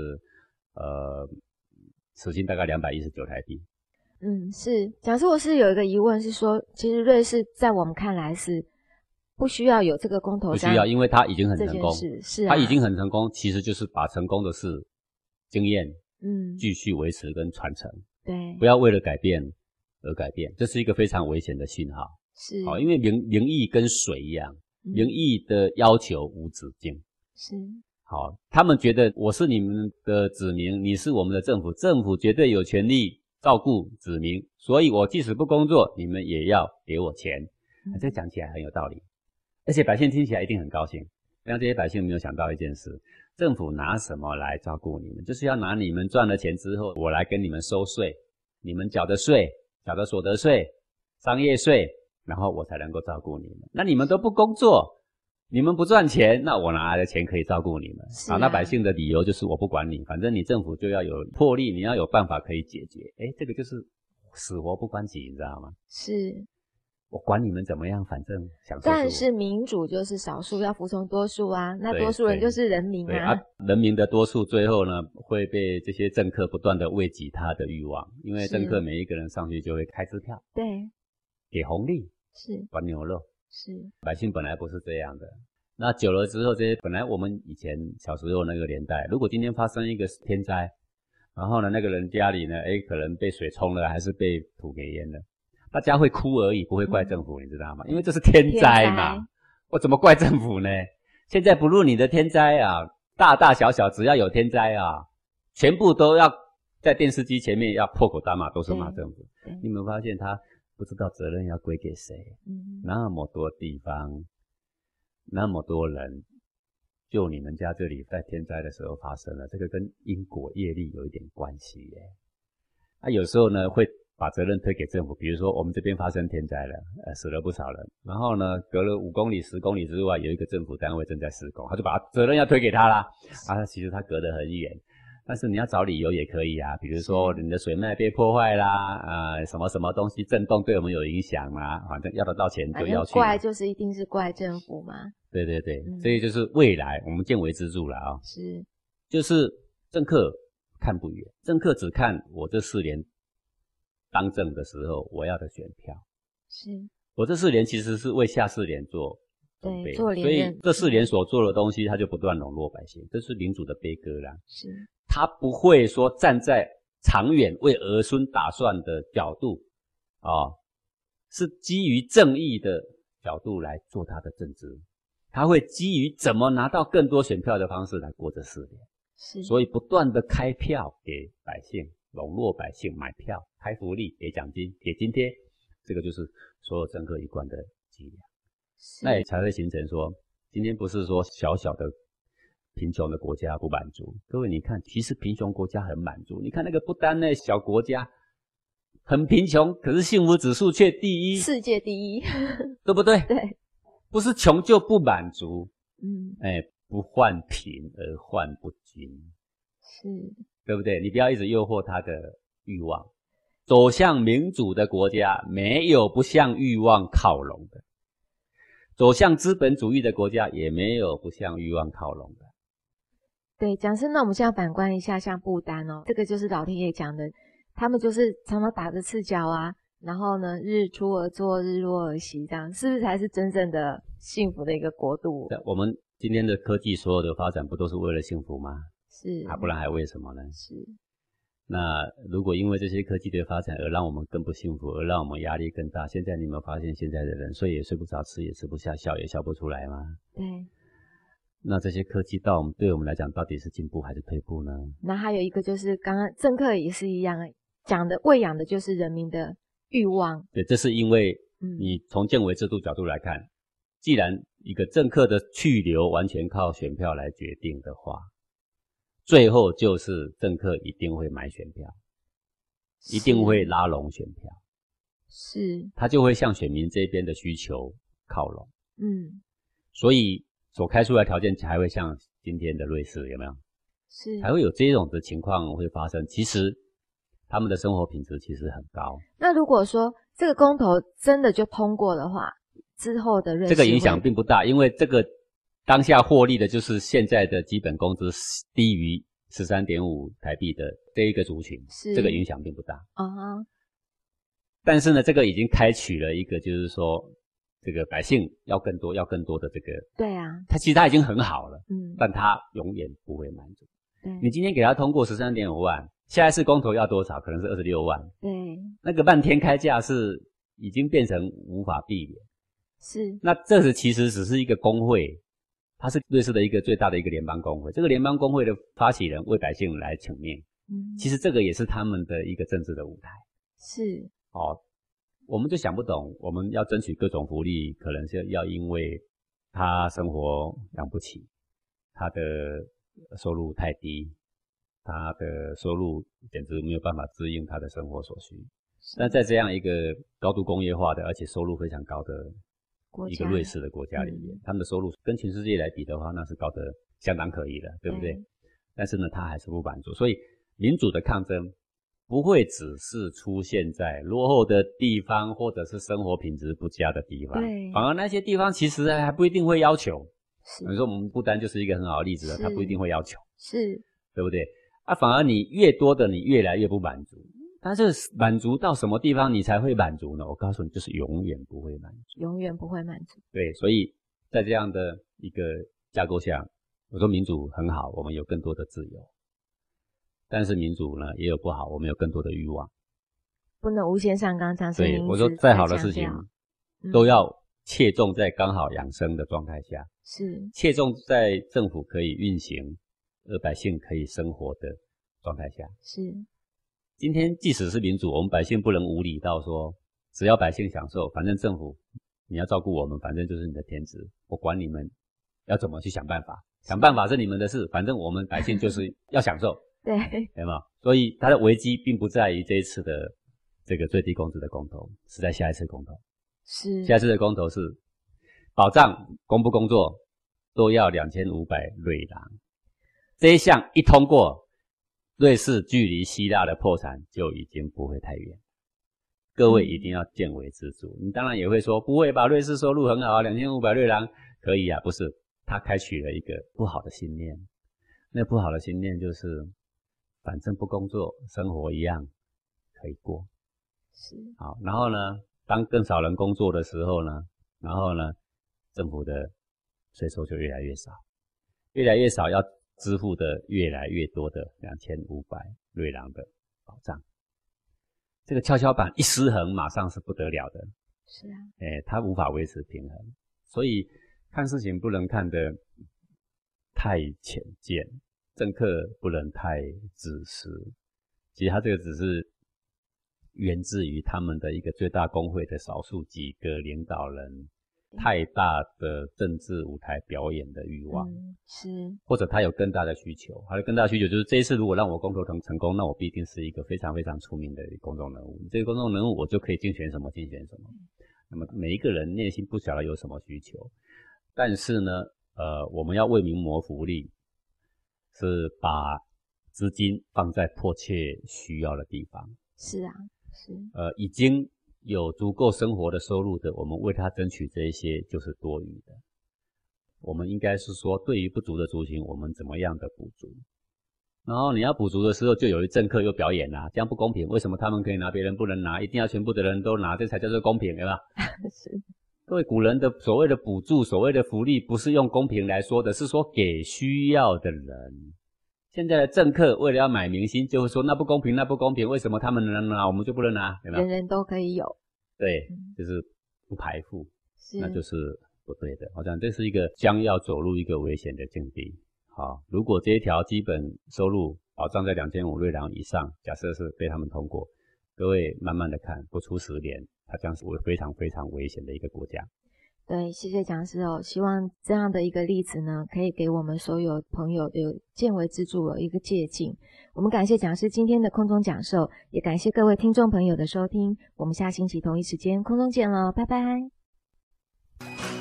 呃时薪大概两百一十九台币。嗯，是。假设，我是有一个疑问，是说，其实瑞士在我们看来是不需要有这个公投不需要，因为他已经很成功，是，是啊，他已经很成功，其实就是把成功的事经验嗯，继续维持跟传承。对不，要为了改变而改变，这是一个非常危险的信号。是，好，因为名名义跟水一样，名义的要求无止境。是，好，他们觉得我是你们的子民，你是我们的政府，政府绝对有权利照顾子民，所以我即使不工作，你们也要给我钱。这讲起来很有道理，而且百姓听起来一定很高兴。让这些百姓没有想到一件事：政府拿什么来照顾你们？就是要拿你们赚了钱之后，我来跟你们收税，你们缴的税、缴的所得税、商业税，然后我才能够照顾你们。那你们都不工作，你们不赚钱，那我拿来的钱可以照顾你们？是啊那百姓的理由就是我不管你，反正你政府就要有魄力，你要有办法可以解决。哎，这个就是死活不关己，你知道吗？是。我管你们怎么样，反正享受我但是民主就是少数要服从多数啊，那多数人就是人民对啊啊，人民的多数最后呢会被这些政客不断的喂给他的欲望，因为政客每一个人上去就会开支票，对，给红利，是管牛肉。是，百姓本来不是这样的，那久了之后，这些本来我们以前小时候那个年代，如果今天发生一个天灾，然后呢那个人家里呢，哎可能被水冲了，还是被土给淹了，大家会哭而已，不会怪政府，你知道吗？因为这是天灾嘛，灾我怎么怪政府呢？现在不论你的天灾啊，大大小小，只要有天灾啊，全部都要在电视机前面要破口大骂，都是骂政府。你有没有发现他不知道责任要归给谁。嗯，那么多地方，那么多人，就你们家这里在天灾的时候发生了，这个跟因果业力有一点关系耶。那、有时候呢，会把责任推给政府，比如说我们这边发生天灾了，呃，死了不少人，然后呢，隔了五公里、十公里之外有一个政府单位正在施工，他就把责任要推给他啦。啊，其实他隔得很远。但是你要找理由也可以啊，比如说你的水脉被破坏啦，呃，什么什么东西震动对我们有影响啦，反正要得到钱就要去。怪就是一定是怪政府嘛，对对对，嗯。这个就是未来我们见微知著了啊、是，就是政客看不远，政客只看我这四年当政的时候我要的选票，是，我这四年其实是为下四年做准备，对所以这四年所做的东西，他就不断笼络百姓，这是领主的悲歌啦。是，他不会说站在长远为儿孙打算的角度啊、是基于正义的角度来做他的政治。他会基于怎么拿到更多选票的方式来过这四年，是，所以不断的开票给百姓，笼络百姓买票，开福利，给奖金，给津贴，这个就是所有政客一贯的伎俩。是那也才会形成说，今天不是说小小的贫穷的国家不满足，各位你看，其实贫穷国家很满足。你看那个不丹那小国家，很贫穷，可是幸福指数却第一，世界第一，对不对？对，不是穷就不满足，嗯，哎，不患贫而患不均，是，对不对？你不要一直诱惑他的欲望。走向民主的国家，没有不向欲望靠拢的；走向资本主义的国家，也没有不向欲望靠拢的。对，讲师，那我们现在反观一下，像不丹哦，这个就是老天爷讲的，他们就是常常打着赤脚啊，然后呢，日出而作，日落而息，这样是不是才是真正的幸福的一个国度？在我们今天的科技所有的发展，不都是为了幸福吗？是，啊，不然还为什么呢？是，那如果因为这些科技的发展而让我们更不幸福，而让我们压力更大，现在你有没有发现，现在的人睡也睡不着，吃也吃不下，笑也笑不出来吗？对。那这些科技到我们对我们来讲，到底是进步还是退步呢？那还有一个就是刚刚政客也是一样，讲的喂养的就是人民的欲望，对，这是因为嗯，你从建委制度角度来看，既然一个政客的去留完全靠选票来决定的话，最后就是政客一定会买选票，一定会拉拢选票，是，他就会向选民这边的需求靠拢，嗯，所以所开出来的条件才会像今天的瑞士有没有？是。才会有这种的情况会发生。其实他们的生活品质其实很高，那如果说这个公投真的就通过的话，之后的瑞士这个影响会并不大，因为这个当下获利的就是现在的基本工资低于十三点五台币的这一个族群，是这个影响并不大。啊哈，但是呢，这个已经开启了一个，就是说这个百姓要更多，要更多的这个，对啊，他其实他已经很好了，嗯，但他永远不会满足。对你今天给他通过十三点五万，下一次公投要多少？可能是二十六万，对那个漫天开价是已经变成无法避免。是那这是其实只是一个工会，它是瑞士的一个最大的一个联邦工会。这个联邦工会的发起人为百姓来请命，嗯，其实这个也是他们的一个政治的舞台。是哦，我们就想不懂，我们要争取各种福利，可能是要因为他生活养不起，他的收入太低，他的收入简直没有办法支应他的生活所需。但在这样一个高度工业化的，而且收入非常高的一个瑞士的国家里面，嗯他们的收入跟全世界来比的话，那是高得相当可以的，对不对？对但是呢，他还是不满足，所以民主的抗争不会只是出现在落后的地方，或者是生活品质不佳的地方，对反而那些地方其实还不一定会要求。是你说我们不丹就是一个很好的例子了，他不一定会要求，是对不对？啊，反而你越多的，你越来越不满足。但是满足到什么地方你才会满足呢？我告诉你，就是永远不会满足。永远不会满足，对，所以在这样的一个架构下，我说民主很好，我们有更多的自由。但是民主呢也有不好，我们有更多的欲望。不能无限上纲。上线对，您我说再好的事情嗯都要切中在刚好养生的状态下，是切中在政府可以运行，而百姓可以生活的状态下。是今天即使是民主，我们百姓不能无理到说只要百姓享受，反正政府你要照顾我们，反正就是你的天职，我管你们要怎么去想办法，想办法是你们的事，反正我们百姓就是要享受，对，对吗？所以它的危机并不在于这一次的这个最低工资的公投，是在下一次公投。是下一次的公投是保障工不工作都要两千五百瑞郎，这一项一通过，瑞士距离希腊的破产就已经不会太远。各位一定要见微知著。你当然也会说，不会吧？瑞士收入很好啊，两千五百瑞郎可以啊？不是，他开启了一个不好的信念。那不好的信念就是，反正不工作，生活一样可以过。是好，然后呢，当更少人工作的时候呢，然后呢，政府的税收就越来越少，越来越少要支付的越来越多的两千五百瑞郎的保障。这个跷跷板一失衡，马上是不得了的。是啊，哎，它无法维持平衡，所以看事情不能看得太浅见，政客不能太自私。其实他这个只是源自于他们的一个最大工会的少数几个领导人。太大的政治舞台表演的欲望，是，或者他有更大的需求，他的更大的需求就是这一次如果让我公投成成功，那我必定是一个非常非常出名的公众人物。这个公众人物我就可以竞选什么竞选什么。那么每一个人内心不晓得有什么需求，但是呢，呃，我们要为民谋福利，是把资金放在迫切需要的地方。是啊，是，呃，已经。有足够生活的收入的，我们为他争取这一些就是多余的。我们应该是说，对于不足的族群，我们怎么样的补足？然后你要补足的时候，就有一政客又表演啦，这样不公平。为什么他们可以拿，别人不能拿？一定要全部的人都拿，这才叫做公平，对吧？是。各位古人的所谓的补助、所谓的福利，不是用公平来说的，是说给需要的人。现在的政客为了要买明星，就会说那不公平，那不公平，为什么他们能拿，我们就不能拿？对吧？人人都可以有，对，就是不排富，那就是不对的。我想这是一个将要走入一个危险的境地。好，如果这一条基本收入保障在两千五瑞郎以上，假设是被他们通过，各位慢慢的看，不出十年，它将是非常非常危险的一个国家。对，谢谢讲师哦。希望这样的一个例子呢，可以给我们所有朋友有见微知著的一个借鉴。我们感谢讲师今天的空中讲授，也感谢各位听众朋友的收听。我们下星期同一时间空中见喽，拜拜。